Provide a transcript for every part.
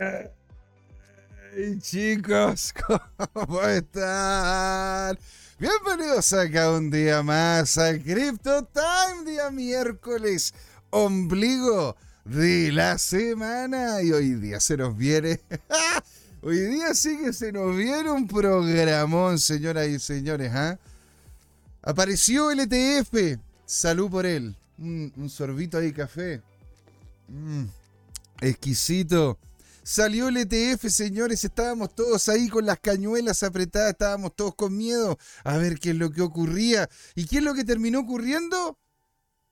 Hey chicos, ¿cómo están? Bienvenidos acá un día más a Crypto Time, día miércoles, ombligo de la semana. Y hoy día se nos viene, hoy día sí que se nos viene un programón, señoras y señores. ¿ah? Apareció el ETF, salud por él. un sorbito ahí café. Mm, exquisito. Salió el ETF, señores, estábamos todos ahí con las cañuelas apretadas, estábamos todos con miedo a ver qué es lo que ocurría. ¿Y qué es lo que terminó ocurriendo?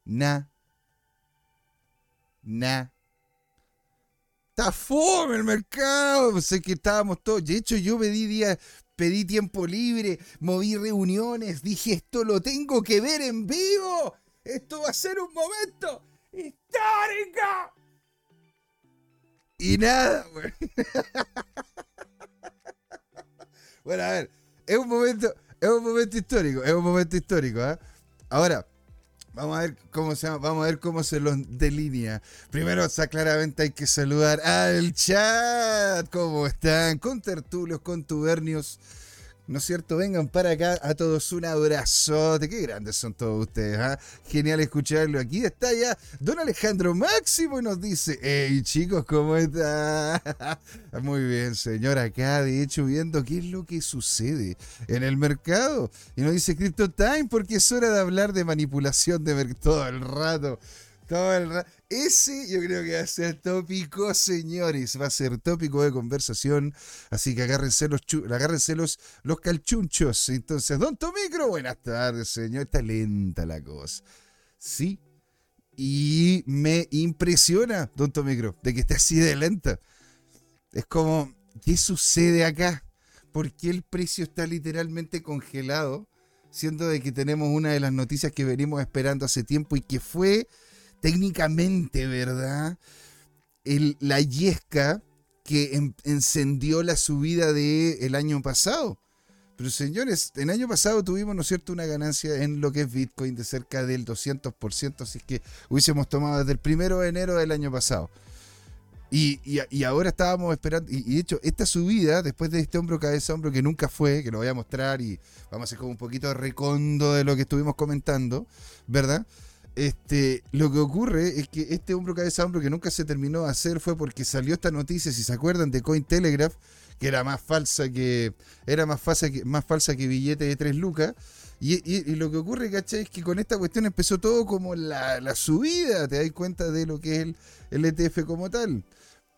Nah. Nah. Está fome el mercado. Sé que estábamos todos. De hecho, yo pedí días, pedí tiempo libre, moví reuniones, dije esto lo tengo que ver en vivo. Esto va a ser un momento histórico. Y nada, güey. bueno, a ver, es un momento, es un momento histórico, es un momento histórico, ¿eh? Ahora, vamos a ver cómo se vamos a ver cómo se los delinea. Primero, sea, claramente hay que saludar al chat. ¿Cómo están? Con tertulios, con tubernios ¿No es cierto? Vengan para acá a todos un abrazote. Qué grandes son todos ustedes. ¿ah? Genial escucharlo. Aquí está ya don Alejandro Máximo y nos dice, hey chicos, ¿cómo está? Muy bien, señor. Acá, de hecho, viendo qué es lo que sucede en el mercado. Y nos dice Crypto Time porque es hora de hablar de manipulación de mercado todo el rato. Todo el. Ese yo creo que va a ser tópico, señores. Va a ser tópico de conversación. Así que agárrense los, agárrense los, los calchunchos. Entonces, Don Tomicro, buenas tardes, señor. Está lenta la cosa. Sí. Y me impresiona, Don Tomicro, de que esté así de lenta. Es como, ¿qué sucede acá? ¿Por qué el precio está literalmente congelado? Siendo de que tenemos una de las noticias que venimos esperando hace tiempo y que fue técnicamente, ¿verdad? La yesca que encendió la subida del el año pasado. Pero señores, el año pasado tuvimos, ¿no es cierto?, una ganancia en lo que es Bitcoin de cerca del 200%, así que hubiésemos tomado desde el primero de enero del año pasado. Y, y, ahora estábamos esperando, y, de hecho, esta subida, después de este hombro cabeza hombro que nunca fue, que lo voy a mostrar y vamos a hacer como un poquito de recondo de lo que estuvimos comentando, ¿verdad? Este, lo que ocurre es que este hombro cabeza hombro que nunca se terminó de hacer fue porque salió esta noticia, si se acuerdan, de Cointelegraph, que era más falsa que era más falsa que, más falsa que billete de 3 lucas. Y, lo que ocurre, ¿cachai? Es que con esta cuestión empezó todo como la, subida, te das cuenta de lo que es el, el ETF como tal.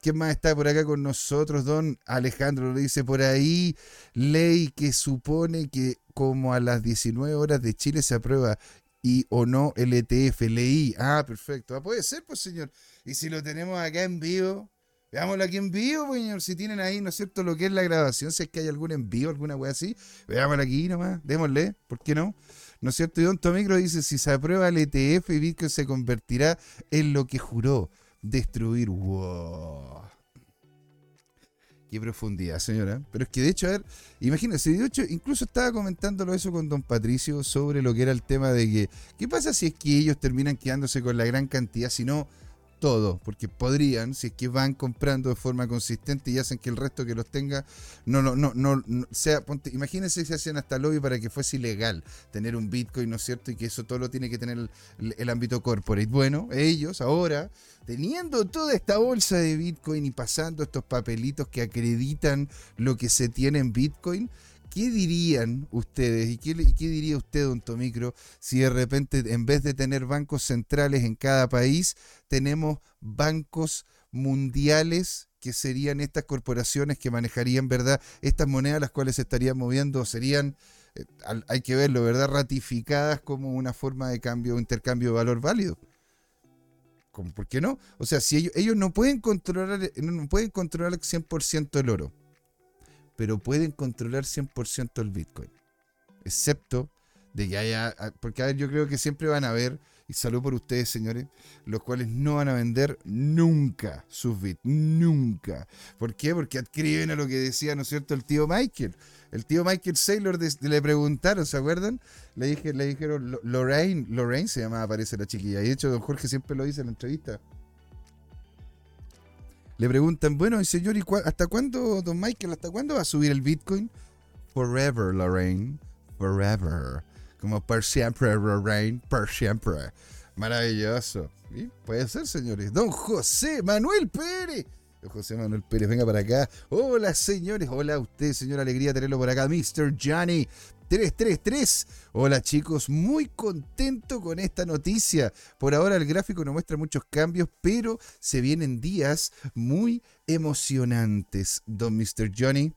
¿Quién más está por acá con nosotros? Don Alejandro lo dice por ahí. Ley que supone que como a las 19 horas de Chile se aprueba y o no LTF, leí. Ah, perfecto. Ah, puede ser, pues, señor. Y si lo tenemos acá en vivo, veámoslo aquí en vivo, pues, señor. Si tienen ahí, ¿no es cierto?, lo que es la grabación, si es que hay algún en vivo, alguna wea así, veámoslo aquí nomás, démosle, ¿por qué no? ¿No es cierto? Y Don Tomicro dice, si se aprueba el ETF, Bitcoin se convertirá en lo que juró, destruir. Wow. Qué profundidad, señora. Pero es que de hecho, a ver, imagínense, de hecho, incluso estaba comentándolo eso con don Patricio sobre lo que era el tema de que, ¿qué pasa si es que ellos terminan quedándose con la gran cantidad, si no todo, porque podrían, si es que van comprando de forma consistente y hacen que el resto que los tenga, no, no, no, no, sea, ponte, imagínense si hacen hasta lobby para que fuese ilegal tener un Bitcoin, ¿no es cierto? Y que eso todo lo tiene que tener el, ámbito corporate. Bueno, ellos ahora, teniendo toda esta bolsa de Bitcoin y pasando estos papelitos que acreditan lo que se tiene en Bitcoin, ¿Qué dirían ustedes y qué, diría usted, don Tomicro, si de repente en vez de tener bancos centrales en cada país, tenemos bancos mundiales que serían estas corporaciones que manejarían, ¿verdad? Estas monedas las cuales se estarían moviendo serían, eh, hay que verlo, ¿verdad? Ratificadas como una forma de cambio intercambio de valor válido. ¿Por qué no? O sea, si ellos, ellos no pueden controlar, no pueden controlar el 100% el oro pero pueden controlar 100% el Bitcoin. Excepto de que haya, ah, porque a ver, yo creo que siempre van a haber, y salud por ustedes señores, los cuales no van a vender nunca sus bits, nunca. ¿Por qué? Porque adquieren a lo que decía, ¿no es cierto?, el tío Michael. El tío Michael Saylor le preguntaron, ¿se acuerdan? Le, dije, le dijeron, Lorraine, Lorraine se llamaba, parece la chiquilla. Y de hecho, don Jorge siempre lo dice en la entrevista. Le preguntan, bueno, señor, ¿y hasta cuándo, don Michael, hasta cuándo va a subir el Bitcoin? Forever, Lorraine. Forever. Como per siempre, Lorraine, per siempre. Maravilloso. Puede ser, señores. Don José Manuel Pérez. José Manuel Pérez, venga para acá. Hola, señores. Hola a usted, señor. Alegría tenerlo por acá. Mr. Johnny. 333. Hola chicos, muy contento con esta noticia. Por ahora el gráfico no muestra muchos cambios, pero se vienen días muy emocionantes. Don Mr. Johnny,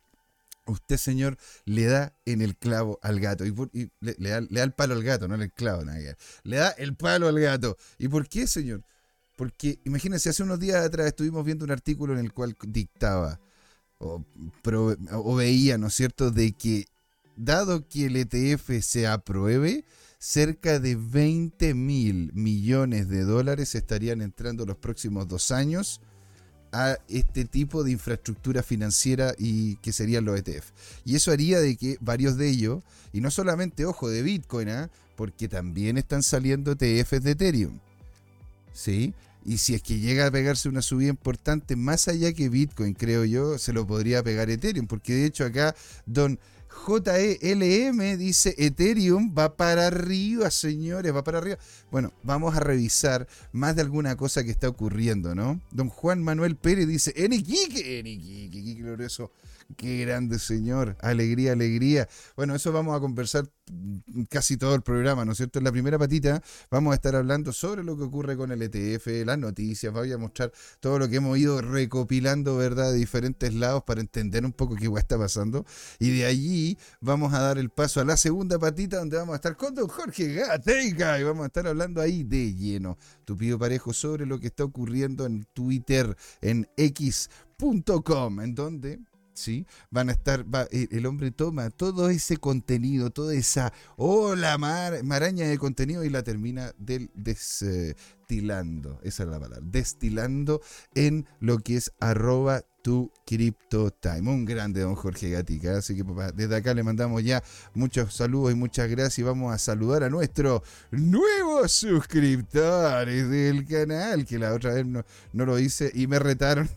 usted señor le da en el clavo al gato. Y, le, da, el palo al gato, no el clavo, nada. Le da el palo al gato. ¿Y por qué, señor? Porque imagínense, hace unos días atrás estuvimos viendo un artículo en el cual dictaba o veía, ¿no es cierto?, de que dado que el ETF se apruebe, cerca de 20 mil millones de dólares estarían entrando los próximos dos años a este tipo de infraestructura financiera y que serían los ETF. Y eso haría de que varios de ellos, y no solamente, ojo, de Bitcoin, ¿ah? porque también están saliendo ETFs de Ethereum. ¿Sí? Y si es que llega a pegarse una subida importante, más allá que Bitcoin, creo yo, se lo podría pegar Ethereum, porque de hecho acá Don JELM dice Ethereum va para arriba, señores, va para arriba. Bueno, vamos a revisar más de alguna cosa que está ocurriendo, ¿no? Don Juan Manuel Pérez dice, Eniquique, Eniquique, qué glorioso Qué grande señor, alegría, alegría. Bueno, eso vamos a conversar casi todo el programa, ¿no es cierto? En la primera patita vamos a estar hablando sobre lo que ocurre con el ETF, las noticias, voy a mostrar todo lo que hemos ido recopilando, ¿verdad? De diferentes lados para entender un poco qué está pasando. Y de allí vamos a dar el paso a la segunda patita donde vamos a estar con don Jorge Gateica y vamos a estar hablando ahí de lleno, tupido parejo, sobre lo que está ocurriendo en Twitter, en X.com, en donde Van a estar, el hombre toma todo ese contenido, toda esa ola maraña de contenido y la termina destilando, esa es la palabra, destilando en lo que es arroba tu Crypto Time. Un grande don Jorge Gatica. Así que desde acá le mandamos ya muchos saludos y muchas gracias. Y vamos a saludar a nuestros nuevos suscriptores del canal, que la otra vez no, no lo hice y me retaron.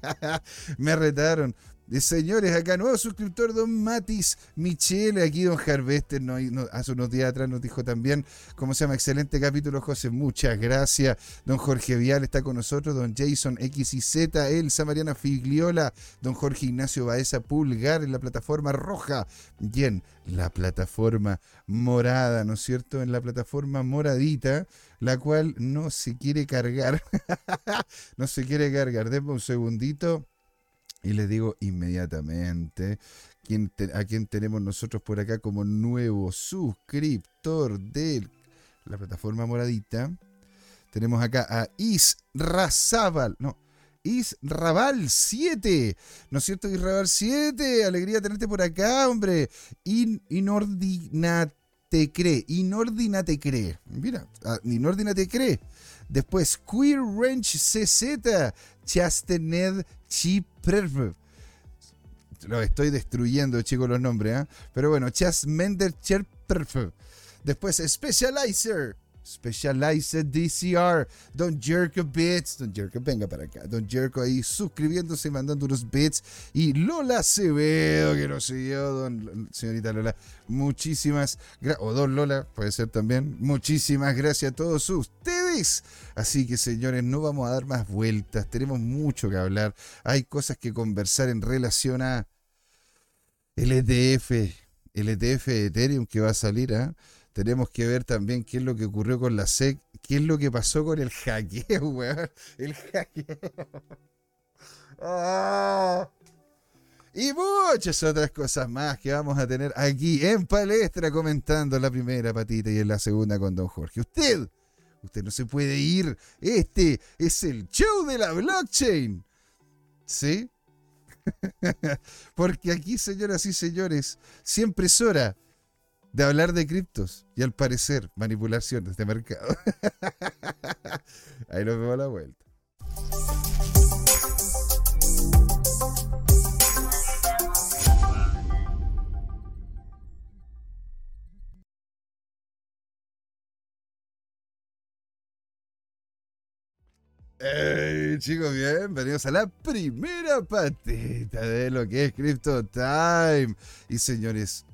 me retaron señores, acá nuevo suscriptor, don Matis Michele, aquí don Harvester, no, hace unos días atrás nos dijo también, ¿cómo se llama? Excelente capítulo, José, muchas gracias. Don Jorge Vial está con nosotros, don Jason XYZ, Elsa Mariana Figliola, don Jorge Ignacio Baeza Pulgar en la plataforma roja y en la plataforma morada, ¿no es cierto? En la plataforma moradita, la cual no se quiere cargar, no se quiere cargar, denme un segundito. Y les digo inmediatamente a quién tenemos nosotros por acá como nuevo suscriptor de la plataforma moradita. Tenemos acá a Israzábal, no, Israbal 7. ¿No es cierto, Israbal 7? Alegría tenerte por acá, hombre. In, inordinate cree. Inordinate cree. Mira, ah, inordinate cree. Después, Queer Range CZ. Chastened Chiprv. Lo estoy destruyendo, chicos, los nombres, ¿eh? Pero bueno, Chas Mender Después, Specializer. Specializer DCR. Don Jerko Bits. Don Jerko, venga para acá. Don Jerko ahí suscribiéndose y mandando unos bits. Y Lola Acevedo, que nos siguió, don, señorita Lola. Muchísimas gracias. O Don Lola, puede ser también. Muchísimas gracias a todos ustedes. Así que, señores, no vamos a dar más vueltas. Tenemos mucho que hablar. Hay cosas que conversar en relación a el ETF. El ETF Ethereum que va a salir, ¿ah? tenemos que ver también qué es lo que ocurrió con la SEC, qué es lo que pasó con el hackeo, weón. El hackeo. Ah. Y muchas otras cosas más que vamos a tener aquí en palestra comentando la primera patita y en la segunda con Don Jorge. Usted, usted no se puede ir. Este es el show de la blockchain. ¿Sí? Porque aquí, señoras y señores, siempre es hora de hablar de criptos y al parecer manipulaciones de mercado. Ahí nos vemos la vuelta. Hey, chicos, bienvenidos a la primera patita de lo que es Crypto Time. Y señores,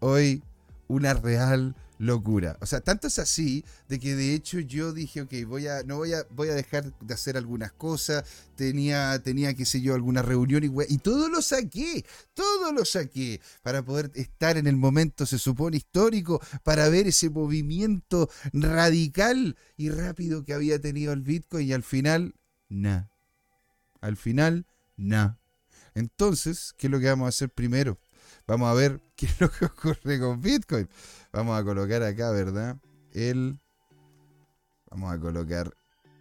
hoy una real locura. O sea, tanto es así de que de hecho yo dije, ok, voy a, no voy a, voy a dejar de hacer algunas cosas. Tenía, tenía, qué sé yo, alguna reunión y, y todo lo saqué, todo lo saqué para poder estar en el momento, se supone, histórico, para ver ese movimiento radical y rápido que había tenido el Bitcoin y al final, nada. Al final, nada. Entonces, ¿qué es lo que vamos a hacer primero? Vamos a ver qué es lo que ocurre con Bitcoin. Vamos a colocar acá, ¿verdad? El. Vamos a colocar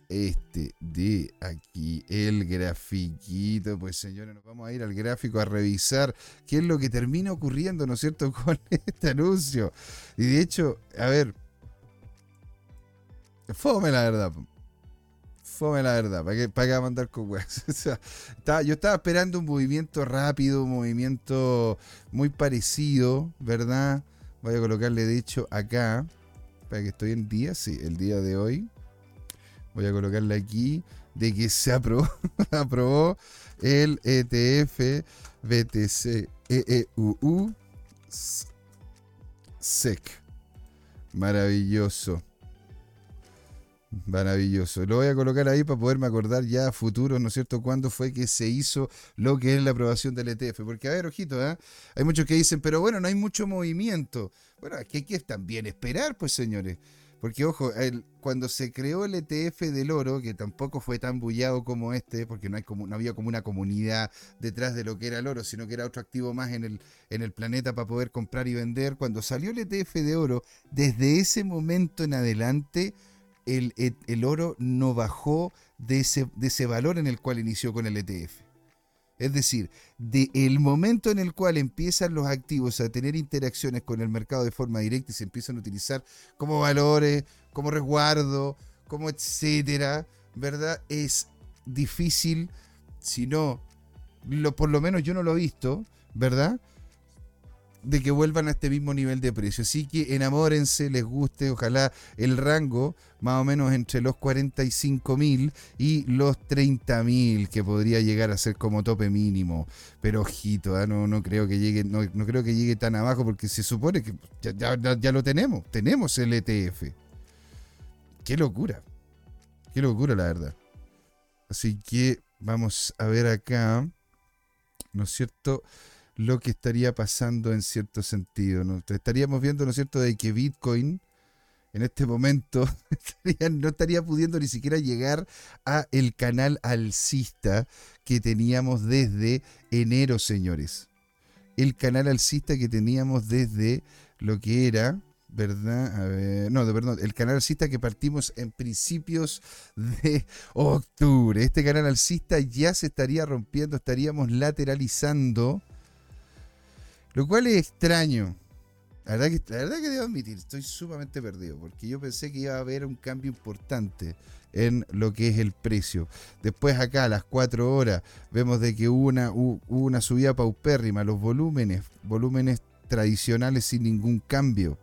este de aquí, el grafiquito. Pues señores, nos vamos a ir al gráfico a revisar qué es lo que termina ocurriendo, ¿no es cierto?, con este anuncio. Y de hecho, a ver, fome la verdad. Fome la verdad, ¿para qué, para qué mandar con weas? yo estaba esperando un movimiento rápido, un movimiento muy parecido, ¿verdad? Voy a colocarle, de hecho, acá, para que estoy en día, sí, el día de hoy. Voy a colocarle aquí de que se aprobó, aprobó el ETF BTC EEUU SEC. Maravilloso. Maravilloso. Lo voy a colocar ahí para poderme acordar ya a futuro, ¿no es cierto?, cuándo fue que se hizo lo que es la aprobación del ETF. Porque, a ver, ojito, ¿eh? hay muchos que dicen, pero bueno, no hay mucho movimiento. Bueno, aquí hay que también esperar, pues, señores. Porque, ojo, cuando se creó el ETF del oro, que tampoco fue tan bullado como este, porque no, hay como, no había como una comunidad detrás de lo que era el oro, sino que era otro activo más en el, en el planeta para poder comprar y vender. Cuando salió el ETF de oro, desde ese momento en adelante el, oro no bajó de ese, de ese valor en el cual inició con el ETF. Es decir, del el momento en el cual empiezan los activos a tener interacciones con el mercado de forma directa y se empiezan a utilizar como valores, como resguardo, como etcétera, ¿verdad? Es difícil, si no, lo, por lo menos yo no lo he visto, ¿verdad? De que vuelvan a este mismo nivel de precio. Así que enamórense, les guste, ojalá el rango más o menos entre los 45 mil y los 30 mil que podría llegar a ser como tope mínimo. Pero ojito, ¿ah? no, no, creo que llegue, no, creo que llegue tan abajo porque se supone que ya, ya lo tenemos, tenemos el ETF. Qué locura, qué locura la verdad. Así que vamos a ver acá, ¿no es cierto? Lo que estaría pasando en cierto sentido. ¿no? Estaríamos viendo, ¿no es cierto?, de que Bitcoin en este momento no estaría pudiendo ni siquiera llegar a el canal alcista que teníamos desde enero, señores. El canal alcista que teníamos desde lo que era, ¿verdad? A ver, no, de perdón, el canal alcista que partimos en principios de octubre. Este canal alcista ya se estaría rompiendo, estaríamos lateralizando lo cual es extraño. La verdad, que, la verdad que debo admitir, estoy sumamente perdido, porque yo pensé que iba a haber un cambio importante en lo que es el precio. Después acá a las 4 horas vemos de que hubo una, hubo una subida paupérrima, los volúmenes, volúmenes tradicionales sin ningún cambio,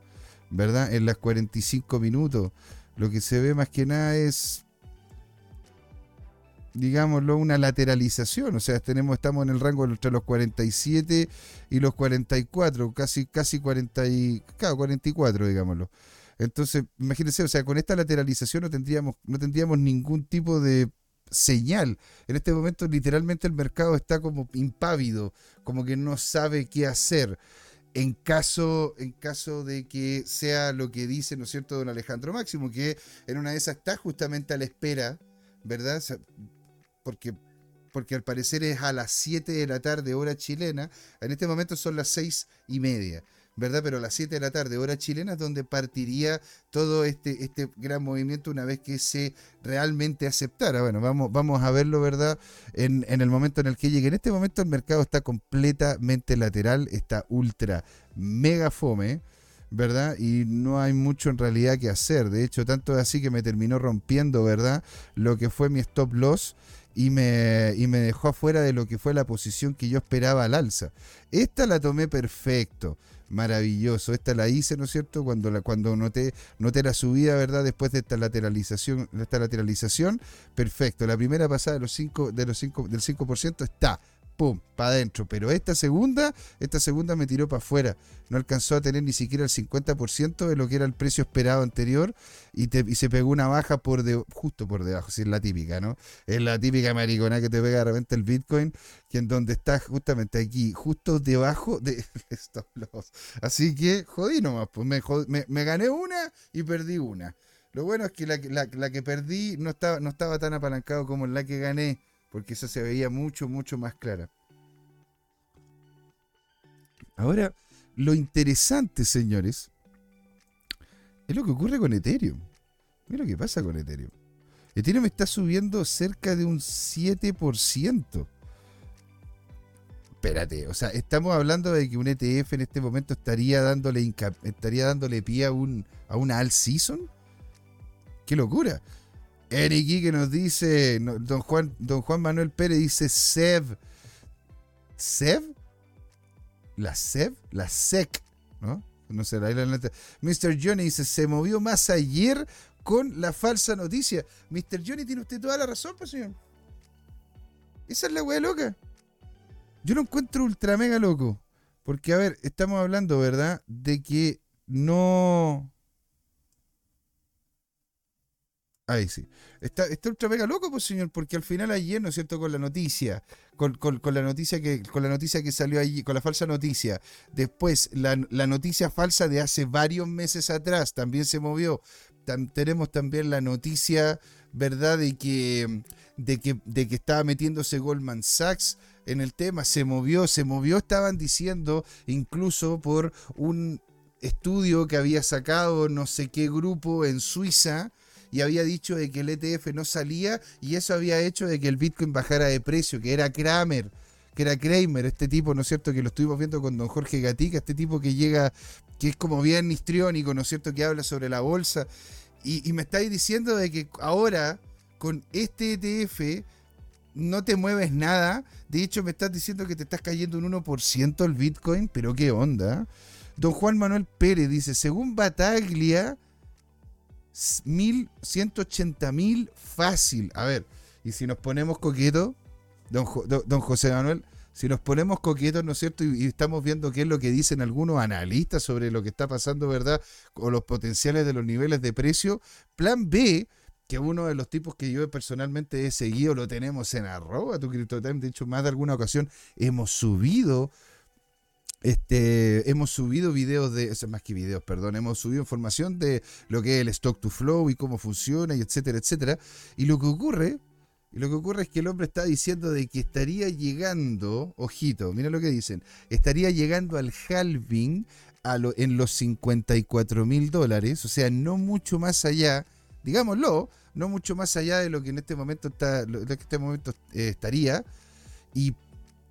¿verdad? En las 45 minutos. Lo que se ve más que nada es digámoslo, una lateralización. O sea, tenemos, estamos en el rango entre los 47 y los 44, casi, casi 40 y, 44, digámoslo. Entonces, imagínense, o sea, con esta lateralización no tendríamos, no tendríamos ningún tipo de señal. En este momento, literalmente, el mercado está como impávido, como que no sabe qué hacer. En caso, en caso de que sea lo que dice, ¿no es cierto?, don Alejandro Máximo, que en una de esas está justamente a la espera, ¿verdad? Porque, porque al parecer es a las 7 de la tarde hora chilena, en este momento son las 6 y media. ¿verdad? Pero a las 7 de la tarde, hora chilena, es donde partiría todo este, este gran movimiento una vez que se realmente aceptara. Bueno, vamos, vamos a verlo, ¿verdad? En, en el momento en el que llegue. En este momento el mercado está completamente lateral, está ultra mega fome. ¿verdad? Y no hay mucho en realidad que hacer. De hecho, tanto es así que me terminó rompiendo, ¿verdad? Lo que fue mi stop loss y me, y me dejó afuera de lo que fue la posición que yo esperaba al alza. Esta la tomé perfecto, maravilloso. Esta la hice, ¿no es cierto? Cuando, la, cuando noté, noté la subida, ¿verdad? Después de esta lateralización, esta lateralización, perfecto. La primera pasada de los cinco, de los cinco, del 5% está pum, para adentro. Pero esta segunda, esta segunda me tiró para afuera. No alcanzó a tener ni siquiera el 50% de lo que era el precio esperado anterior y, se pegó una baja por de, justo por debajo. es la típica, ¿no? Es la típica maricona que te pega de repente el Bitcoin, que en donde está justamente aquí, justo debajo de estos loss. Así que jodí nomás, pues me, me, gané una y perdí una. Lo bueno es que la, la que perdí no estaba, no estaba tan apalancado como la que gané porque esa se veía mucho, mucho más clara. Ahora, lo interesante, señores, es lo que ocurre con Ethereum. Mira lo que pasa con Ethereum. Ethereum está subiendo cerca de un 7%. Espérate, o sea, estamos hablando de que un ETF en este momento estaría dándole, estaría dándole pie a, un, a una all season. ¡Qué locura! Eriki que nos dice, don, Juan, don Juan Manuel Pérez dice SEV. ¿SEV? ¿La SEV? La SEC, ¿no? No sé, la Mr. Johnny dice, se movió más ayer con la falsa noticia. Mr. Johnny tiene usted toda la razón, pues señor. Esa es la wea loca. Yo lo encuentro ultra mega loco. Porque, a ver, estamos hablando, ¿verdad? De que no Ahí sí. Está, está ultra mega loco, pues señor, porque al final ayer, ¿no es cierto?, con la noticia, con, la noticia que, con la noticia que salió allí, con la falsa noticia, después la, noticia falsa de hace varios meses atrás también se movió. tenemos también la noticia, ¿verdad?, de que, de que, de que estaba metiéndose Goldman Sachs en el tema, se movió, se movió, estaban diciendo, incluso por un estudio que había sacado no sé qué grupo en Suiza, y había dicho de que el ETF no salía y eso había hecho de que el Bitcoin bajara de precio, que era Kramer, que era Kramer, este tipo, ¿no es cierto? Que lo estuvimos viendo con don Jorge Gatica, este tipo que llega, que es como bien histriónico, ¿no es cierto? Que habla sobre la bolsa. Y, me estáis diciendo de que ahora, con este ETF, no te mueves nada. De hecho, me estás diciendo que te estás cayendo un 1% el Bitcoin, pero qué onda. Don Juan Manuel Pérez dice, según Bataglia, mil, 180 mil fácil. A ver, y si nos ponemos coquetos, don, don, José Manuel, si nos ponemos coquetos, ¿no es cierto? Y, estamos viendo qué es lo que dicen algunos analistas sobre lo que está pasando, ¿verdad? O los potenciales de los niveles de precio. Plan B, que uno de los tipos que yo personalmente he seguido, lo tenemos en arroba, tu CryptoTime, de hecho, más de alguna ocasión hemos subido este, hemos subido videos de, más que videos, perdón, hemos subido información de lo que es el stock to flow y cómo funciona y etcétera, etcétera. Y lo que ocurre, y lo que ocurre es que el hombre está diciendo de que estaría llegando, ojito, mira lo que dicen, estaría llegando al halving a lo, en los 54 mil dólares, o sea, no mucho más allá, digámoslo, no mucho más allá de lo que en este momento está, en este momento eh, estaría. Y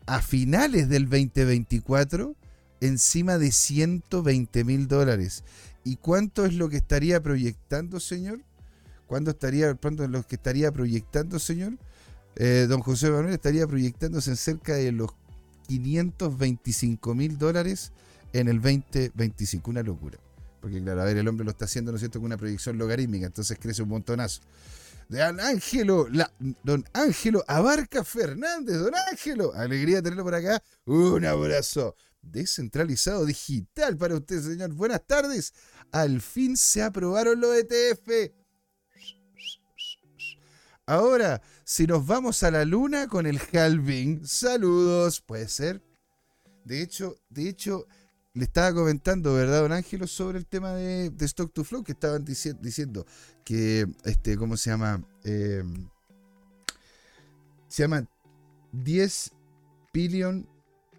a finales del 2024 encima de 120 mil dólares. ¿Y cuánto es lo que estaría proyectando, señor? ¿Cuánto estaría, cuánto es lo que estaría proyectando, señor? Eh, don José Manuel estaría proyectándose en cerca de los 525 mil dólares en el 2025. Una locura. Porque, claro, a ver, el hombre lo está haciendo, ¿no es cierto?, con una proyección logarítmica, entonces crece un montonazo. Don Ángelo, don Ángelo Abarca Fernández, don Ángelo, alegría tenerlo por acá. Un abrazo descentralizado digital para usted, señor. Buenas tardes. Al fin se aprobaron los ETF. Ahora, si nos vamos a la luna con el halving, saludos, puede ser. De hecho, de hecho, le estaba comentando, ¿verdad, don Ángelo, sobre el tema de, Stock to Flow, que estaban diciendo que, este, ¿cómo se llama? Eh, se llama 10 billion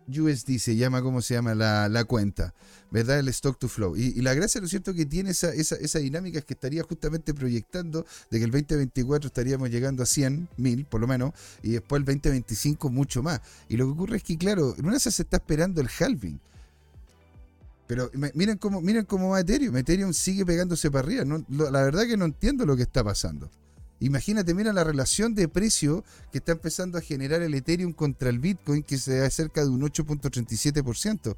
USD se llama, ¿cómo se llama la, cuenta? ¿Verdad? El stock to flow. Y, la gracia, ¿no es cierto?, que tiene esa, esa, dinámica es que estaría justamente proyectando de que el 2024 estaríamos llegando a 100 mil, por lo menos, y después el 2025 mucho más. Y lo que ocurre es que, claro, en una se está esperando el halving. Pero miren cómo, miren cómo va Ethereum. Ethereum sigue pegándose para arriba. la verdad que no entiendo lo que está pasando. Imagínate, mira la relación de precio que está empezando a generar el Ethereum contra el Bitcoin, que se da cerca de un 8.37%. O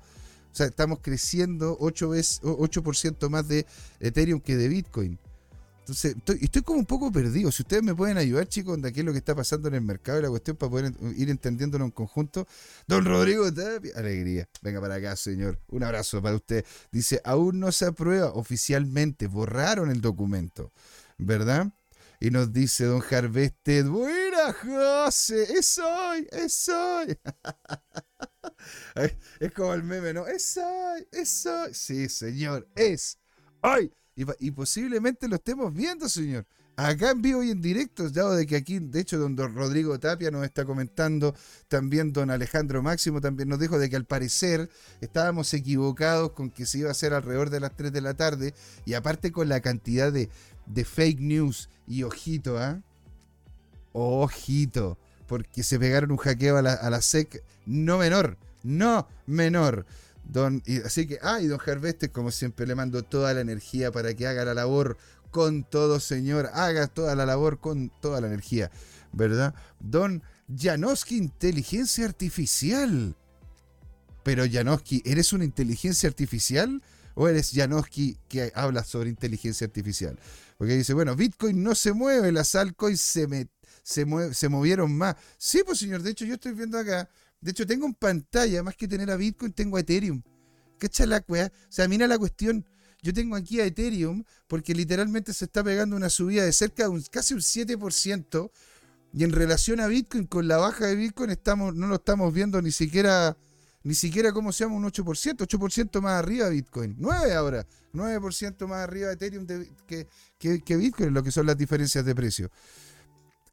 sea, estamos creciendo 8%, veces, 8 más de Ethereum que de Bitcoin. Entonces, estoy, como un poco perdido. Si ustedes me pueden ayudar, chicos, de qué es lo que está pasando en el mercado y la cuestión para poder ir entendiéndolo en conjunto. Don Rodrigo alegría. Venga para acá, señor. Un abrazo para usted. Dice, aún no se aprueba oficialmente. Borraron el documento, ¿verdad? Y nos dice Don Harvested, buena José, es hoy, es hoy. es como el meme, ¿no? Es hoy, es hoy. Sí, señor, es hoy y, posiblemente lo estemos viendo, señor. Acá en vivo y en directo, dado de que aquí, de hecho, don, Rodrigo Tapia nos está comentando, también don Alejandro Máximo también nos dijo de que al parecer estábamos equivocados con que se iba a hacer alrededor de las 3 de la tarde, y aparte con la cantidad de, fake news, y ojito, ¿ah? Ojito, porque se pegaron un hackeo a la, a la SEC no menor, no menor. Don, así que, ah, don Harveste, como siempre, le mando toda la energía para que haga la labor con todo, señor. Haga toda la labor con toda la energía, ¿verdad? Don Janoski, inteligencia artificial. Pero Janoski, ¿eres una inteligencia artificial? ¿O eres Janoski que habla sobre inteligencia artificial? Porque dice, bueno, Bitcoin no se mueve, las altcoins se, me, se, se movieron más. Sí, pues señor, de hecho yo estoy viendo acá de hecho, tengo en pantalla, más que tener a Bitcoin, tengo a Ethereum. ¿Cacha la? O sea, mira la cuestión. Yo tengo aquí a Ethereum porque literalmente se está pegando una subida de cerca de un, casi un 7%. Y en relación a Bitcoin, con la baja de Bitcoin, estamos, no lo estamos viendo ni siquiera, ni siquiera como se llama un 8%, 8% más arriba de Bitcoin. 9 ahora, 9% más arriba de Ethereum que, que, que Bitcoin, lo que son las diferencias de precio.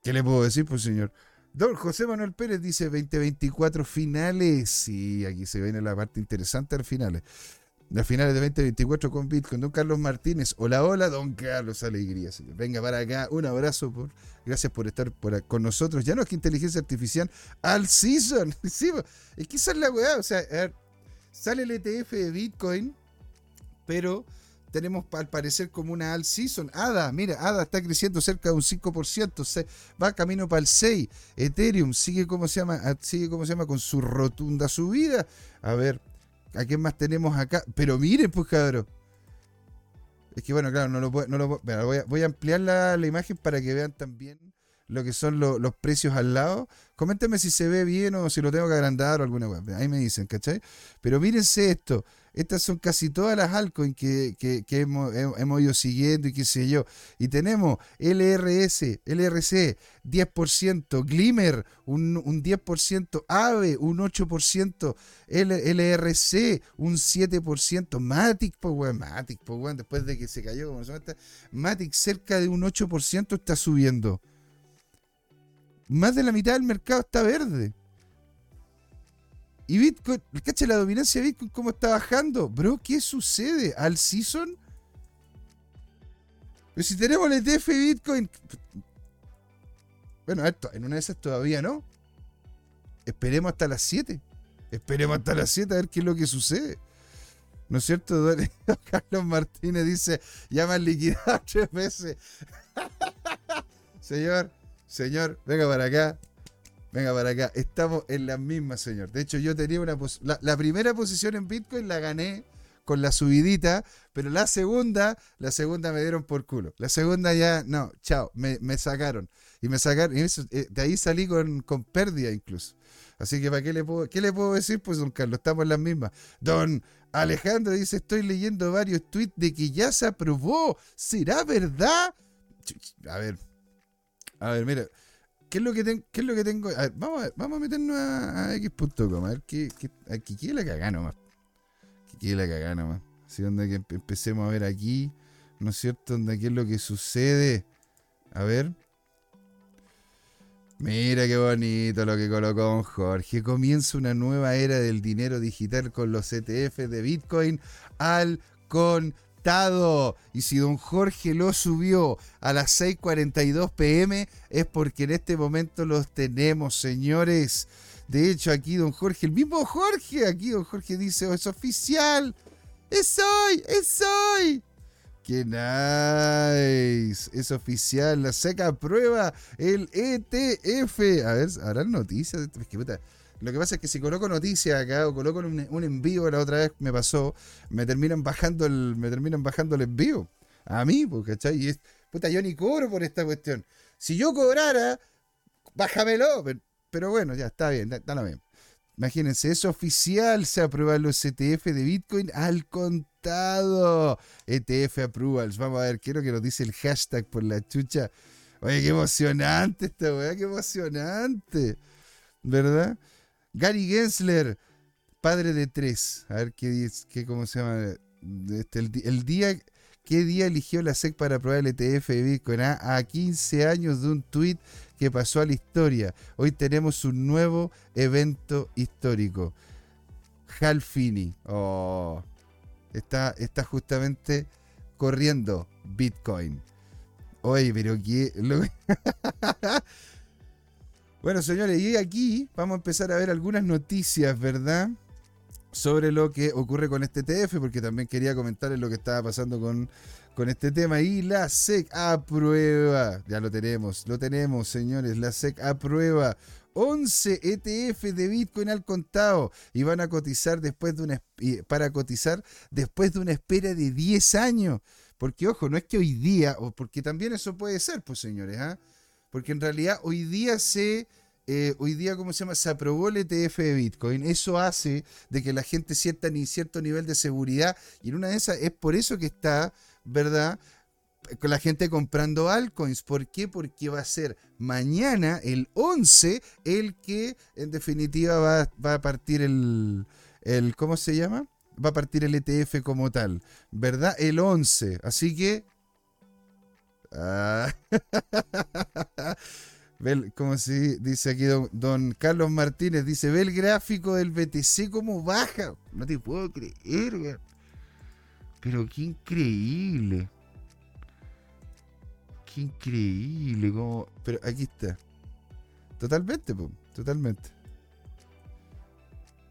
¿Qué le puedo decir, pues señor? Don José Manuel Pérez dice 2024 finales. Sí, aquí se viene la parte interesante al finales. Las finales de 2024 con Bitcoin. Don Carlos Martínez. Hola, hola, don Carlos. Alegría, señor. Venga para acá. Un abrazo. Por, gracias por estar por, con nosotros. Ya no es que inteligencia artificial. Al season. Sí, es que esa es la weá. O sea, sale el ETF de Bitcoin, pero tenemos al parecer como una all season. ADA, mira, ADA está creciendo cerca de un 5%, se va camino para el 6. Ethereum sigue como se llama, ah, sigue como se llama con su rotunda subida. A ver, ¿a quién más tenemos acá? Pero miren, pues cabrón. Es que bueno, claro, no lo puedo, no lo voy, a, voy a ampliar la, imagen para que vean también lo que son los precios al lado. Coméntenme si se ve bien o si lo tengo que agrandar o alguna web. Ahí me dicen, ¿cachai? Pero mírense esto. Estas son casi todas las altcoins que, hemos, hemos, ido siguiendo y qué sé yo. Y tenemos LRS, LRC, 10%, Glimmer, un, un 10%, AVE, un 8%, LRC, un 7%, Matic, pues Matic, pues después de que se cayó, como se Matic cerca de un 8% está subiendo. Más de la mitad del mercado está verde. Y Bitcoin, ¿cacha la dominancia de Bitcoin cómo está bajando? Bro, ¿qué sucede? ¿Al season? Pero si tenemos el ETF Bitcoin. Bueno, esto, en una de esas todavía no. Esperemos hasta las 7. Esperemos hasta las 7 a ver qué es lo que sucede. ¿No es cierto? Carlos Martínez dice, ya me han liquidado tres veces. señor, señor, venga para acá. Venga para acá. Estamos en la misma, señor. De hecho, yo tenía una la, la, primera posición en Bitcoin la gané con la subidita, pero la segunda, la segunda me dieron por culo. La segunda ya, no, chao, me, sacaron. Y me sacaron, y eh, de ahí salí con, con pérdida incluso. Así que, ¿para qué le puedo, qué le puedo decir? Pues, don Carlos, estamos en las mismas. Don Alejandro dice: Estoy leyendo varios tweets de que ya se aprobó. ¿Será verdad? A ver, a ver, mira. ¿Qué es lo que, que tengo? vamos, a, vamos a meternos a, x.com, a ver qué, qué, la cagá nomás. Qué la cagá nomás. Así donde que empecemos a ver aquí, ¿no es cierto? Donde qué es lo que sucede. A ver. Mira qué bonito lo que colocó Jorge. Comienza una nueva era del dinero digital con los ETF de Bitcoin al con y si don Jorge lo subió a las 6:42 pm es porque en este momento los tenemos, señores. De hecho, aquí don Jorge, el mismo Jorge, aquí don Jorge dice, oh, es oficial, es hoy, es hoy. ¡Qué nice! Es oficial, la SEC prueba el ETF. A ver, ¿habrá noticias? Lo que pasa es que si coloco noticias acá o coloco un, un, envío, la otra vez me pasó, me terminan bajando el, me terminan bajando el envío. A mí, pues, ¿cachai? Y es, puta, yo ni cobro por esta cuestión. Si yo cobrara, bájamelo. Pero, bueno, ya está bien, está bien. Imagínense, es oficial, se aprueban los ETF de Bitcoin al contado. ETF approvals. Vamos a ver, quiero que nos dice el hashtag por la chucha. Oye, qué emocionante esta weá, qué emocionante. ¿Verdad? Gary Gensler, padre de tres. A ver qué, qué cómo se llama. Este, el, día, ¿Qué día eligió la SEC para aprobar el ETF de Bitcoin? Ah, a 15 años de un tweet que pasó a la historia. Hoy tenemos un nuevo evento histórico. Halfini. Oh, está, está justamente corriendo Bitcoin. Oye, pero qué. bueno, señores, y aquí vamos a empezar a ver algunas noticias, ¿verdad? Sobre lo que ocurre con este ETF, porque también quería comentarles lo que estaba pasando con con este tema y la SEC aprueba, ya lo tenemos, lo tenemos señores, la SEC aprueba 11 ETF de Bitcoin al contado y van a cotizar después de una para cotizar después de una espera de 10 años. Porque ojo, no es que hoy día, o porque también eso puede ser, pues señores, ¿ah? Porque en realidad hoy día se eh, hoy día, ¿cómo se llama? Se aprobó el ETF de Bitcoin. Eso hace de que la gente sienta ni cierto nivel de seguridad. Y en una de esas es por eso que está ¿verdad? Con la gente comprando altcoins. ¿Por qué? Porque va a ser mañana, el 11, el que en definitiva va, a partir el, el, ¿cómo se llama? Va a partir el ETF como tal, ¿verdad? El 11. Así que... Ah, como si dice aquí don, Carlos Martínez, dice, ve el gráfico del BTC como baja. No te puedo creer, pero qué increíble. Qué increíble. Como... Pero aquí está. Totalmente, totalmente.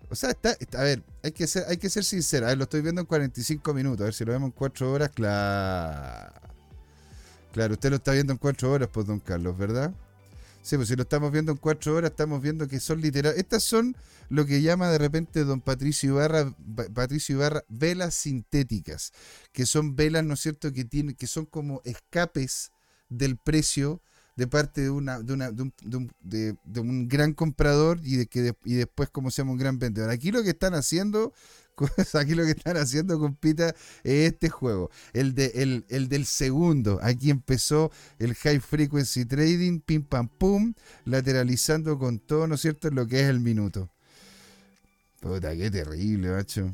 O sea, está, a ver, hay que ser, hay que ser sincero. A ver, lo estoy viendo en 45 minutos. A ver si lo vemos en 4 horas. Claro. Claro, usted lo está viendo en 4 horas, pues, don Carlos, ¿verdad? Sí, pues si lo estamos viendo en cuatro horas, estamos viendo que son literal. Estas son lo que llama de repente don Patricio Ibarra, Patricio Ibarra, velas sintéticas, que son velas, ¿no es cierto?, que tienen, que son como escapes del precio de parte de, una, de, un, de, un, gran comprador y de que y después como se llama un gran vendedor. Aquí lo que están haciendo Aquí lo que están haciendo, compita, es este juego. El, de, el, el, del segundo. Aquí empezó el high frequency trading, pim pam pum, lateralizando con todo, ¿no es cierto?, lo que es el minuto. Puta, qué terrible, macho.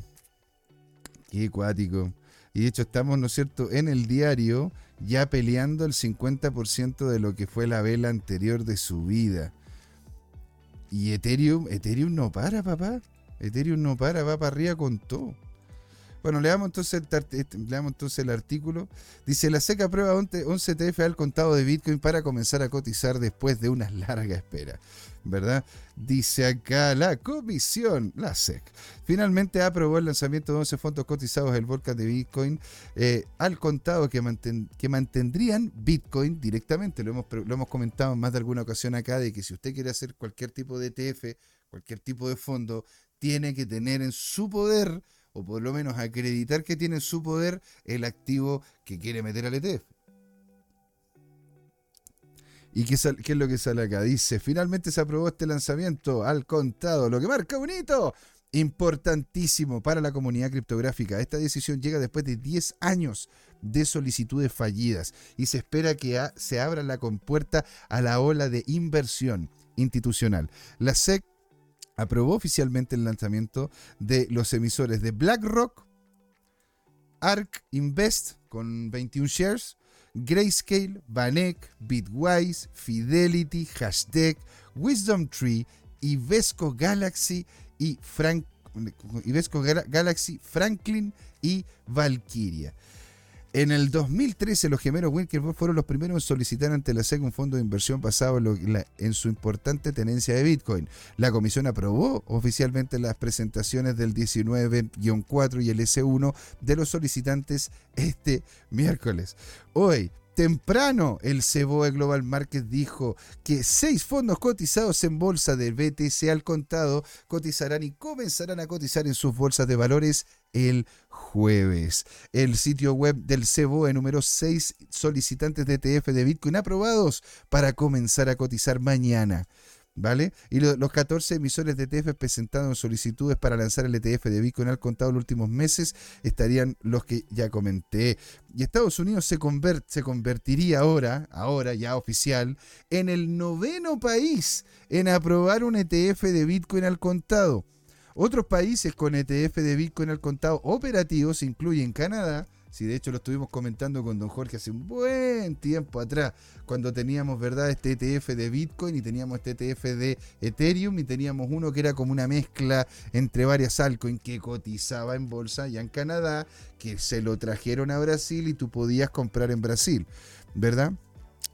Qué acuático. Y de hecho estamos, ¿no es cierto?, en el diario ya peleando el 50% de lo que fue la vela anterior de su vida. Y Ethereum, Ethereum no para, papá. Ethereum no para, va para arriba con todo. Bueno, leamos entonces, el, este, entonces el artículo. Dice, la SEC aprueba 11 TF al contado de Bitcoin para comenzar a cotizar después de una larga espera. ¿Verdad? Dice acá la comisión, la SEC. Finalmente aprobó el lanzamiento de 11 fondos cotizados del volcán de Bitcoin eh, al contado que, que, mantendrían Bitcoin directamente. Lo hemos, lo hemos comentado en más de alguna ocasión acá de que si usted quiere hacer cualquier tipo de ETF, cualquier tipo de fondo, tiene que tener en su poder, o por lo menos acreditar que tiene en su poder el activo que quiere meter al ETF. ¿Y qué, qué, es lo que sale acá? Dice, finalmente se aprobó este lanzamiento al contado, lo que marca bonito, importantísimo para la comunidad criptográfica. Esta decisión llega después de 10 años de solicitudes fallidas y se espera que se abra la compuerta a la ola de inversión institucional. La SEC aprobó oficialmente el lanzamiento de los emisores de BlackRock, ARK Invest con 21 shares, Grayscale, Banek, Bitwise, Fidelity, Hashtag, Wisdom Tree, Ivesco Galaxy y Frank, Galaxy, Franklin y Valkyria. En el 2013, los gemelos Winkelvoss fueron los primeros en solicitar ante la SEC un fondo de inversión basado en, su importante tenencia de Bitcoin. La comisión aprobó oficialmente las presentaciones del 19-4 y el S1 de los solicitantes este miércoles. Hoy, temprano, el Ceboe Global Market dijo que seis fondos cotizados en bolsa de BTC al contado cotizarán y comenzarán a cotizar en sus bolsas de valores el jueves. El sitio web del CEBO enumeró seis solicitantes de ETF de Bitcoin aprobados para comenzar a cotizar mañana. ¿Vale? Y los 14 emisores de ETF presentados solicitudes para lanzar el ETF de Bitcoin al contado en los últimos meses estarían los que ya comenté. Y Estados Unidos se, se convertiría ahora, ahora ya oficial, en el noveno país en aprobar un ETF de Bitcoin al contado. Otros países con ETF de Bitcoin al contado operativos incluyen Canadá, si de hecho lo estuvimos comentando con don Jorge hace un buen tiempo atrás, cuando teníamos, ¿verdad?, este ETF de Bitcoin y teníamos este ETF de Ethereum y teníamos uno que era como una mezcla entre varias altcoins que cotizaba en bolsa ya en Canadá, que se lo trajeron a Brasil y tú podías comprar en Brasil, ¿verdad?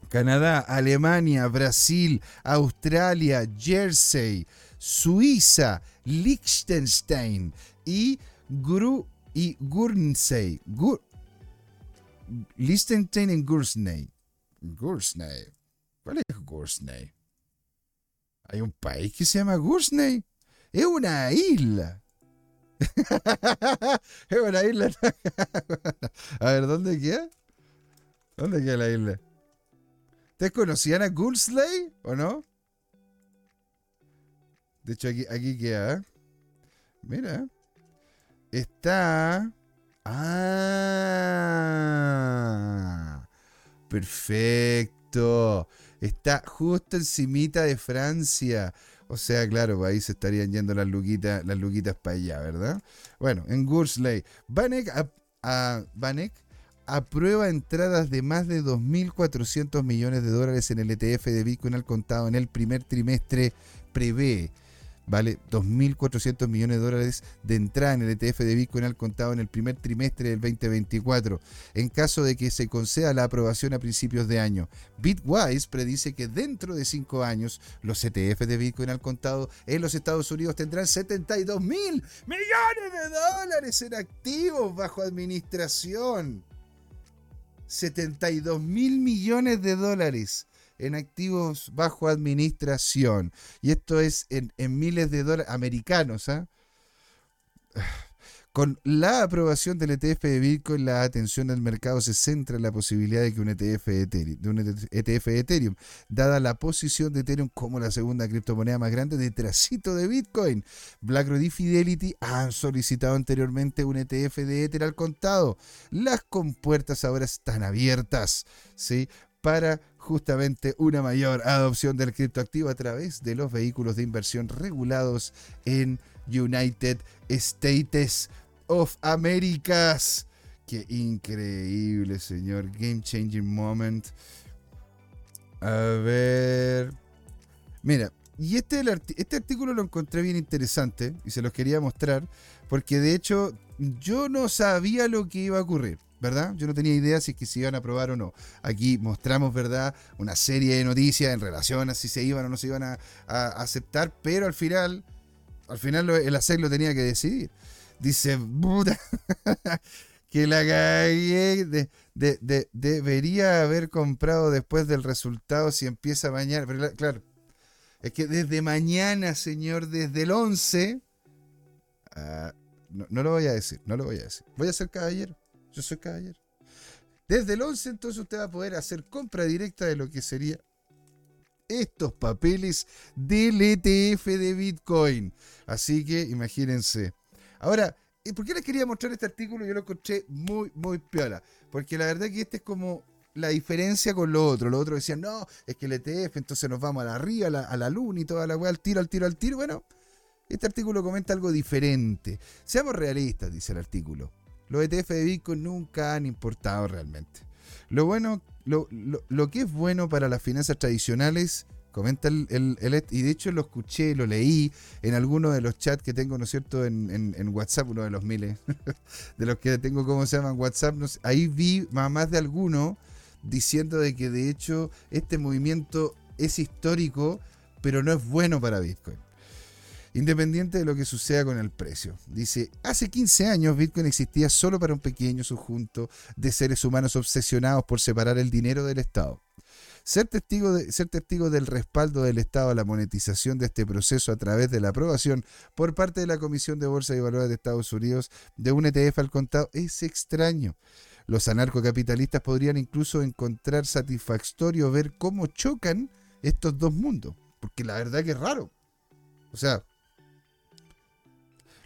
Canadá, Alemania, Brasil, Australia, Jersey, Suiza, Liechtenstein y, Gru y Guernsey. Liechtenstein y Guernsey. Guernsey. ¿Cuál es Guernsey? Hay un país que se llama Guernsey. Es una isla. es una isla. A ver, ¿dónde queda? ¿Dónde queda la isla? ¿Ustedes conocían a Guernsey o no? De hecho, aquí, aquí queda. Mira. Está. Ah. Perfecto. Está justo encimita de Francia. O sea, claro, ahí se estarían yendo las luquitas, las luquitas para allá, ¿verdad? Bueno, en Gursley. Vanek, a, aprueba entradas de más de 2.400 millones de dólares en el ETF de Bitcoin al contado en el primer trimestre prevé vale 2.400 millones de dólares de entrada en el ETF de Bitcoin al contado en el primer trimestre del 2024, en caso de que se conceda la aprobación a principios de año. Bitwise predice que dentro de cinco años los ETF de Bitcoin al contado en los Estados Unidos tendrán 72 mil millones de dólares en activos bajo administración. 72 mil millones de dólares en activos bajo administración. Y esto es en, miles de dólares americanos. ¿ah? Con la aprobación del ETF de Bitcoin, la atención del mercado se centra en la posibilidad de que un ETF de Ethereum, de un ETF de Ethereum, dada la posición de Ethereum como la segunda criptomoneda más grande detrásito de Bitcoin. BlackRock y Fidelity han solicitado anteriormente un ETF de Ether al contado. Las compuertas ahora están abiertas, ¿sí? Para justamente una mayor adopción del criptoactivo a través de los vehículos de inversión regulados en United States of Americas. Qué increíble, señor. Game changing moment. A ver. Mira, y este, este artículo lo encontré bien interesante y se los quería mostrar porque de hecho yo no sabía lo que iba a ocurrir. ¿Verdad? Yo no tenía idea si es que se iban a aprobar o no. Aquí mostramos, ¿verdad? Una serie de noticias en relación a si se iban o no se iban a, aceptar, pero al final, al final el ASEC lo tenía que decidir. Dice, puta, que la cagué, de, debería haber comprado después del resultado si empieza mañana. Pero claro, es que desde mañana, señor, desde el 11... Ah, no, no, lo voy a decir, no lo voy a decir. Voy a ser caballero. Yo soy caballero. Desde el 11 entonces usted va a poder hacer compra directa de lo que sería estos papeles del ETF de Bitcoin. Así que imagínense. Ahora, ¿por qué les quería mostrar este artículo? Yo lo encontré muy, muy piola. Porque la verdad que este es como la diferencia con lo otro. Lo otro decían, no, es que el ETF, entonces nos vamos a la arriba, a la, a la luna y toda la weá, al tiro, al tiro, al tiro. Bueno, este artículo comenta algo diferente. Seamos realistas, dice el artículo. Los ETF de Bitcoin nunca han importado realmente. Lo bueno, lo, que es bueno para las finanzas tradicionales, Comenta el, el, y de hecho lo escuché, lo leí en alguno de los chats que tengo, ¿no es cierto?, en, en, WhatsApp, uno de los miles de los que tengo, ¿cómo se llaman? WhatsApp. ahí vi más de alguno diciendo de que de hecho este movimiento es histórico, pero no es bueno para Bitcoin. Independiente de lo que suceda con el precio. Dice, hace 15 años Bitcoin existía solo para un pequeño subjunto de seres humanos obsesionados por separar el dinero del Estado. Ser testigo, del respaldo del Estado a la monetización de este proceso a través de la aprobación por parte de la Comisión de Bolsa y Valores de Estados Unidos de un ETF al contado es extraño. Los anarcocapitalistas podrían incluso encontrar satisfactorio ver cómo chocan estos dos mundos, porque la verdad que es raro. O sea,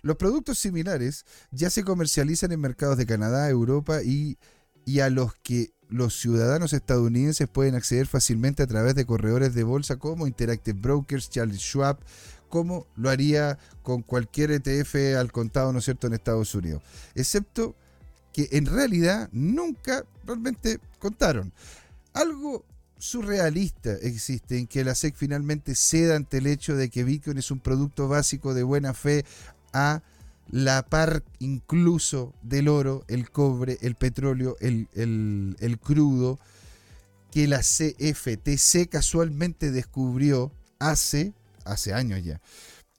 los productos similares ya se comercializan en mercados de Canadá, Europa y, y a los que los ciudadanos estadounidenses pueden acceder fácilmente a través de corredores de bolsa como Interactive Brokers, Charles Schwab, como lo haría con cualquier ETF al contado, ¿no es cierto?, en Estados Unidos. Excepto que en realidad nunca realmente contaron. Algo surrealista existe en que la SEC finalmente ceda ante el hecho de que Bitcoin es un producto básico de buena fe a la par incluso del oro, el cobre, el petróleo, el, el, crudo, que la CFTC casualmente descubrió hace, hace años ya.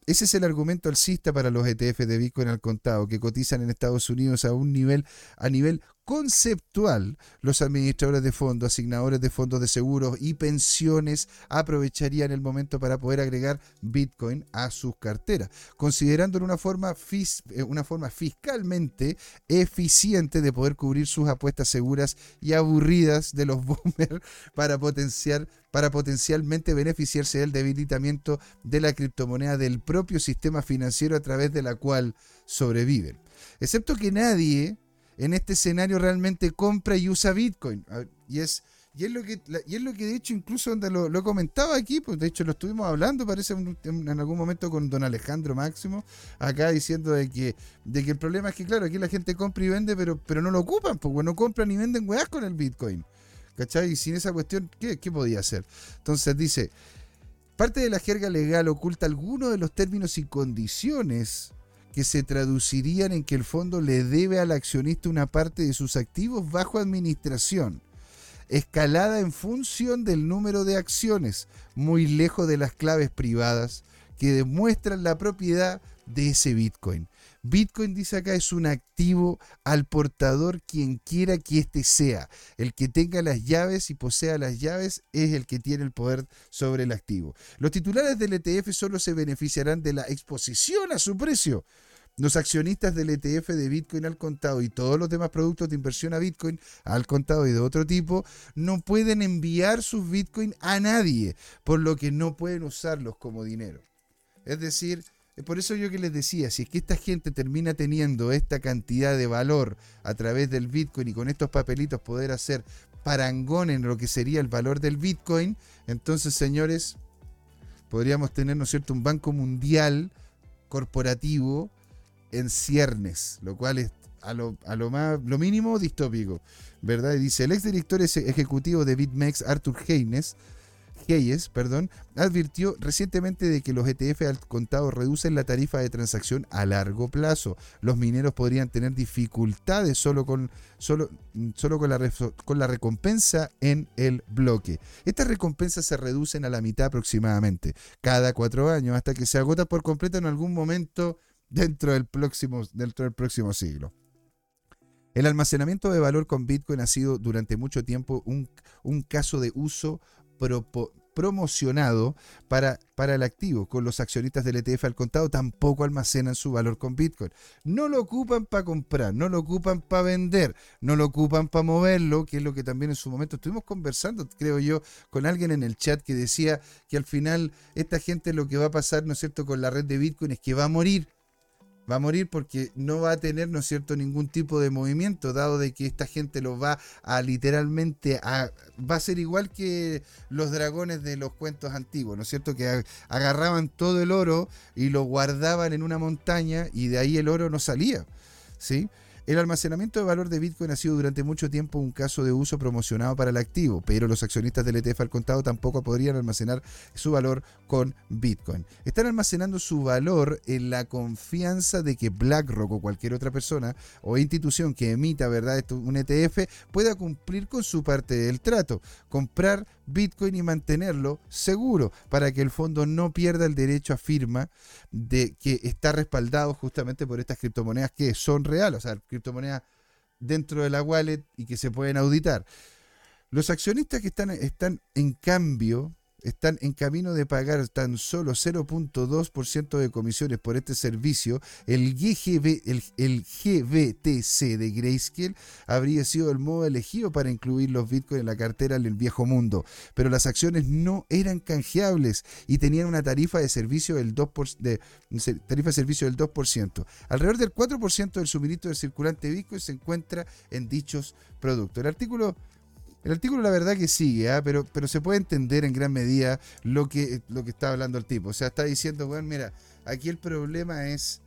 Ese es el argumento alcista para los ETF de Bitcoin al contado, que cotizan en Estados Unidos a un nivel, a nivel conceptual, los administradores de fondos, asignadores de fondos de seguros y pensiones aprovecharían el momento para poder agregar Bitcoin a sus carteras, considerándolo una forma, eh, una forma fiscalmente eficiente de poder cubrir sus apuestas seguras y aburridas de los boomers para potenciar para potencialmente beneficiarse del debilitamiento de la criptomoneda del propio sistema financiero a través de la cual sobreviven. Excepto que nadie en este escenario realmente compra y usa Bitcoin. Y es, y es, lo, que, y es lo que de hecho incluso lo, lo comentaba aquí, pues de hecho lo estuvimos hablando, parece en, algún momento con don Alejandro Máximo, acá diciendo de que, de que el problema es que claro, aquí la gente compra y vende, pero, pero no lo ocupan, pues no compran ni venden weas con el Bitcoin. ¿Cachai? Y sin esa cuestión, ¿qué, qué podía hacer? Entonces dice, parte de la jerga legal oculta algunos de los términos y condiciones que se traducirían en que el fondo le debe al accionista una parte de sus activos bajo administración, escalada en función del número de acciones, muy lejos de las claves privadas que demuestran la propiedad de ese Bitcoin. Bitcoin, dice acá, es un activo al portador quien quiera que éste sea. El que tenga las llaves y posea las llaves es el que tiene el poder sobre el activo. Los titulares del ETF solo se beneficiarán de la exposición a su precio. Los accionistas del ETF de Bitcoin al contado y todos los demás productos de inversión a Bitcoin al contado y de otro tipo no pueden enviar sus Bitcoin a nadie, por lo que no pueden usarlos como dinero. Es decir, por eso yo que les decía, si es que esta gente termina teniendo esta cantidad de valor a través del Bitcoin y con estos papelitos poder hacer parangón en lo que sería el valor del Bitcoin, entonces señores, podríamos tener, ¿no es cierto?, un banco mundial corporativo en ciernes, lo cual es a lo, a lo, más, lo mínimo distópico, ¿verdad? Y dice, el ex director ejecutivo de BitMEX, Arthur Haynes, Hayes, perdón, advirtió recientemente de que los ETF al contado reducen la tarifa de transacción a largo plazo. Los mineros podrían tener dificultades solo con, solo, solo con, la, con la recompensa en el bloque. Estas recompensas se reducen a la mitad aproximadamente, cada cuatro años, hasta que se agota por completo en algún momento dentro del próximo, dentro del próximo siglo. El almacenamiento de valor con Bitcoin ha sido durante mucho tiempo un, un caso de uso promocionado para, para el activo. Con los accionistas del ETF al contado tampoco almacenan su valor con Bitcoin. No lo ocupan para comprar, no lo ocupan para vender, no lo ocupan para moverlo, que es lo que también en su momento estuvimos conversando, creo yo, con alguien en el chat que decía que al final esta gente lo que va a pasar, ¿no es cierto?, con la red de Bitcoin es que va a morir va a morir porque no va a tener, ¿no es cierto?, ningún tipo de movimiento, dado de que esta gente lo va a literalmente a, va a ser igual que los dragones de los cuentos antiguos, ¿no es cierto?, que agarraban todo el oro y lo guardaban en una montaña y de ahí el oro no salía, ¿sí? El almacenamiento de valor de Bitcoin ha sido durante mucho tiempo un caso de uso promocionado para el activo, pero los accionistas del ETF al contado tampoco podrían almacenar su valor con Bitcoin. Están almacenando su valor en la confianza de que BlackRock o cualquier otra persona o institución que emita ¿verdad? un ETF pueda cumplir con su parte del trato, comprar Bitcoin y mantenerlo seguro para que el fondo no pierda el derecho a firma de que está respaldado justamente por estas criptomonedas que son reales, o sea, criptomonedas dentro de la wallet y que se pueden auditar. Los accionistas que están, están en cambio están en camino de pagar tan solo 0.2% de comisiones por este servicio, el, el, GBTC de Grayscale habría sido el modo elegido para incluir los bitcoins en la cartera en el viejo mundo, pero las acciones no eran canjeables y tenían una tarifa de servicio del 2%, de, tarifa de servicio del 2%. Alrededor del 4% del suministro del circulante bitcoin se encuentra en dichos productos. El artículo el artículo la verdad que sigue, ¿ah? pero, pero se puede entender en gran medida lo que, lo que está hablando el tipo. O sea, está diciendo, bueno, mira, aquí el problema es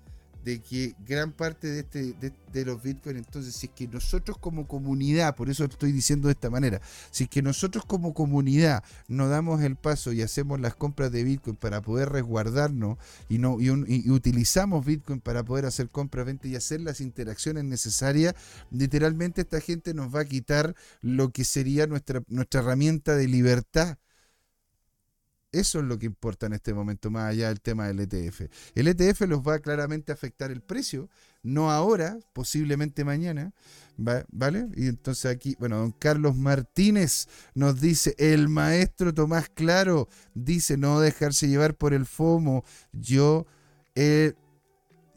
de que gran parte de, este, de, los bitcoins, entonces, si es que nosotros como comunidad, por eso estoy diciendo de esta manera, si es que nosotros como comunidad no damos el paso y hacemos las compras de bitcoin para poder resguardarnos y, no, y, utilizamos bitcoin para poder hacer compras, ventas y hacer las interacciones necesarias, literalmente esta gente nos va a quitar lo que sería nuestra, nuestra herramienta de libertad eso es lo que importa en este momento, más allá del tema del ETF. El ETF los va claramente a afectar el precio, no ahora, posiblemente mañana, ¿vale? Y entonces aquí, bueno, don Carlos Martínez nos dice, el maestro Tomás Claro dice no dejarse llevar por el FOMO. Yo,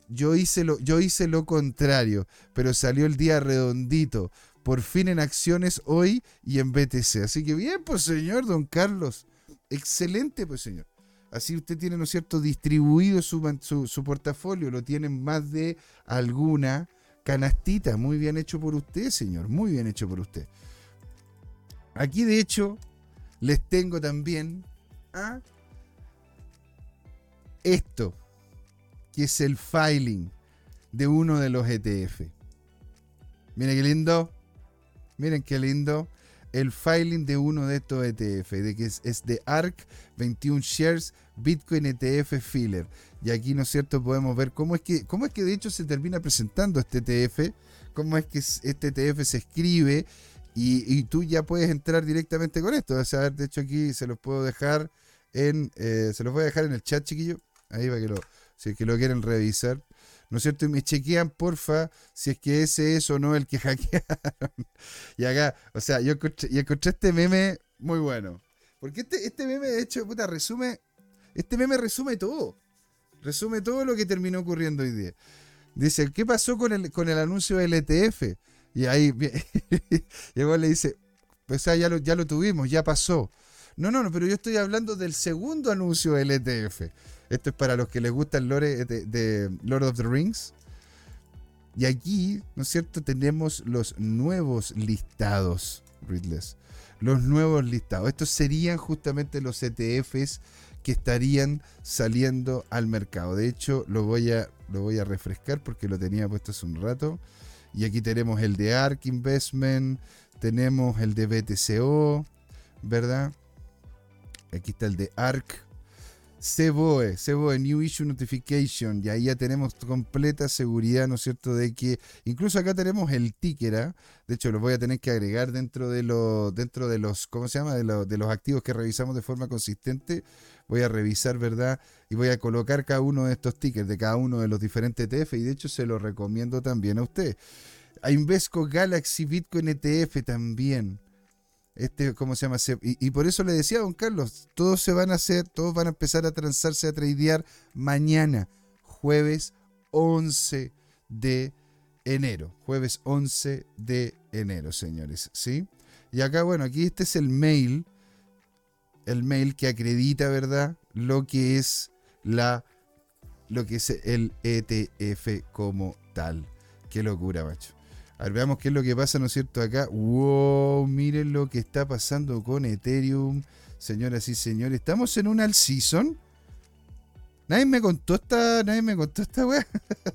yo, hice lo, yo hice lo contrario, pero salió el día redondito. Por fin en acciones hoy y en BTC. Así que bien, pues señor, don Carlos. Excelente, pues señor. Así usted tiene, ¿no es cierto?, distribuido su, su, portafolio, lo tiene más de alguna canastita. Muy bien hecho por usted, señor, muy bien hecho por usted. Aquí, de hecho, les tengo también a esto, que es el filing de uno de los ETF. Miren qué lindo. Miren qué lindo el filing de uno de estos ETF, de que es, de ARC 21 Shares Bitcoin ETF Filler. Y aquí, ¿no es cierto?, podemos ver cómo es que, cómo es que de hecho se termina presentando este ETF, cómo es que este ETF se escribe y, tú ya puedes entrar directamente con esto. O sea, de hecho aquí se los puedo dejar en, eh, se los voy a dejar en el chat, chiquillo, ahí para que lo, si es que lo quieren revisar. ¿No es cierto? Y me chequean, porfa, si es que ese es o no el que hackearon. y acá, o sea, yo encontré, y encontré este meme muy bueno. Porque este, este meme, de hecho, puta, resume, este meme resume todo. Resume todo lo que terminó ocurriendo hoy día. Dice, ¿qué pasó con el, con el anuncio del ETF? Y ahí llegó le dice, pues ya lo, ya lo tuvimos, ya pasó. No, no, no, pero yo estoy hablando del segundo anuncio del ETF. Esto es para los que les gusta el lore de, Lord of the Rings. Y aquí, ¿no es cierto?, tenemos los nuevos listados, Ridles. Los nuevos listados. Estos serían justamente los ETFs que estarían saliendo al mercado. De hecho, lo voy a, lo voy a refrescar porque lo tenía puesto hace un rato. Y aquí tenemos el de ARK Investment, tenemos el de BTCO, ¿verdad? Aquí está el de ARK CBOE, CBOE New Issue Notification, y ahí ya tenemos completa seguridad, ¿no es cierto?, de que incluso acá tenemos el ticker, ¿ah? de hecho lo voy a tener que agregar dentro de los, dentro de los, ¿cómo se llama?, de, de los activos que revisamos de forma consistente, voy a revisar, ¿verdad?, y voy a colocar cada uno de estos tickers de cada uno de los diferentes ETF, y de hecho se lo recomiendo también a usted. A Invesco Galaxy Bitcoin ETF también este, ¿cómo se llama? Y, por eso le decía a don Carlos, todos se van a hacer, todos van a empezar a transarse, a tradear mañana, jueves 11 de enero. Jueves 11 de enero, señores, ¿sí? Y acá, bueno, aquí este es el mail, el mail que acredita, ¿verdad? Lo que es la, lo que es el ETF como tal. Qué locura, macho. A veamos qué es lo que pasa, ¿no es cierto? Acá, wow, miren lo que está pasando con Ethereum, señoras y señores. Estamos en un all season. Nadie me contó esta, nadie me contó esta weá.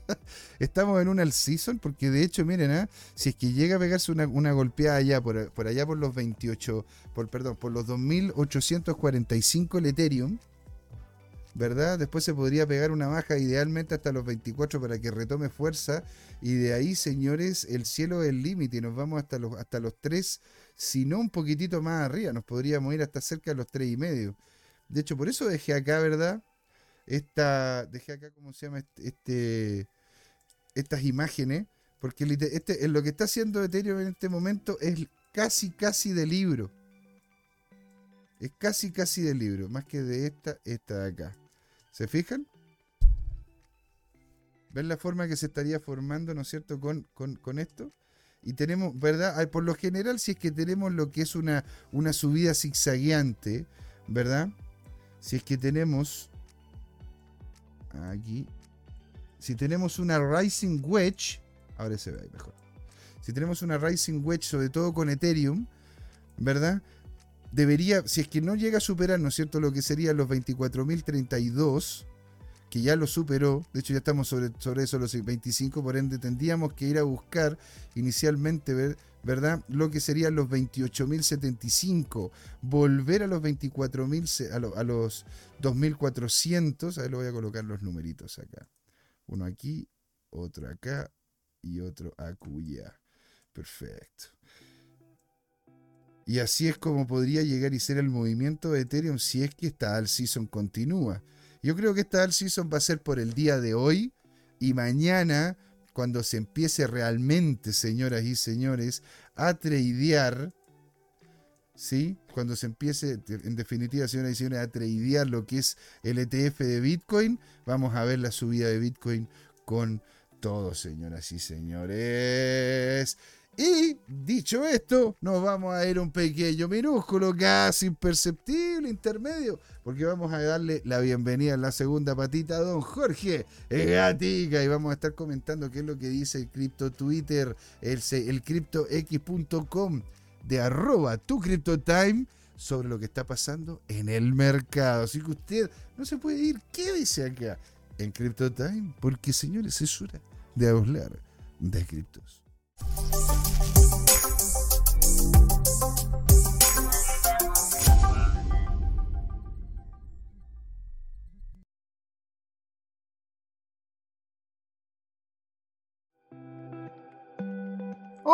estamos en un all season, porque de hecho, miren, ¿ah? si es que llega a pegarse una, golpeada allá, por, por, allá por los 28, por, perdón, por los 2845 el Ethereum, ¿verdad? Después se podría pegar una baja idealmente hasta los 24 para que retome fuerza. Y de ahí, señores, el cielo es el límite. Nos vamos hasta los, hasta los 3, si no un poquitito más arriba. Nos podríamos ir hasta cerca de los 3 y medio. De hecho, por eso dejé acá, ¿verdad? Esta, dejé acá, ¿cómo se llama? Este, este estas imágenes. Porque este, lo que está haciendo Ethereum en este momento es casi, casi de libro. Es casi, casi de libro. Más que de esta, esta de acá. ¿Se fijan? ¿Ven la forma que se estaría formando, ¿no es cierto?, con, con, esto. Y tenemos, ¿verdad? Por lo general, si es que tenemos lo que es una, una subida zigzagueante, ¿verdad? Si es que tenemos aquí, si tenemos una Rising Wedge, ahora se ve ahí mejor. Si tenemos una Rising Wedge, sobre todo con Ethereum, ¿verdad? Debería, si es que no llega a superar, ¿no es cierto?, lo que serían los 24.032, que ya lo superó, de hecho ya estamos sobre, sobre eso los 25, por ende tendríamos que ir a buscar inicialmente, ver, ¿verdad?, lo que serían los 28.075, volver a los 24.000, a, a los 2.400, ahí lo voy a colocar los numeritos acá. Uno aquí, otro acá y otro acuya. Perfecto. Y así es como podría llegar y ser el movimiento de Ethereum si es que esta all season continúa. Yo creo que esta all season va a ser por el día de hoy y mañana, cuando se empiece realmente, señoras y señores, a tradear, ¿sí? Cuando se empiece, en definitiva, señoras y señores, a tradear lo que es el ETF de Bitcoin, vamos a ver la subida de Bitcoin con todo, señoras y señores. Y dicho esto, nos vamos a ir un pequeño minúsculo, casi imperceptible, intermedio, porque vamos a darle la bienvenida en la segunda patita a don Jorge Gatica y vamos a estar comentando qué es lo que dice el cripto Twitter, el, el criptox.com de arroba tu time sobre lo que está pasando en el mercado. Así que usted no se puede ir, quédese acá en CryptoTime, porque señores, es hora de hablar de criptos.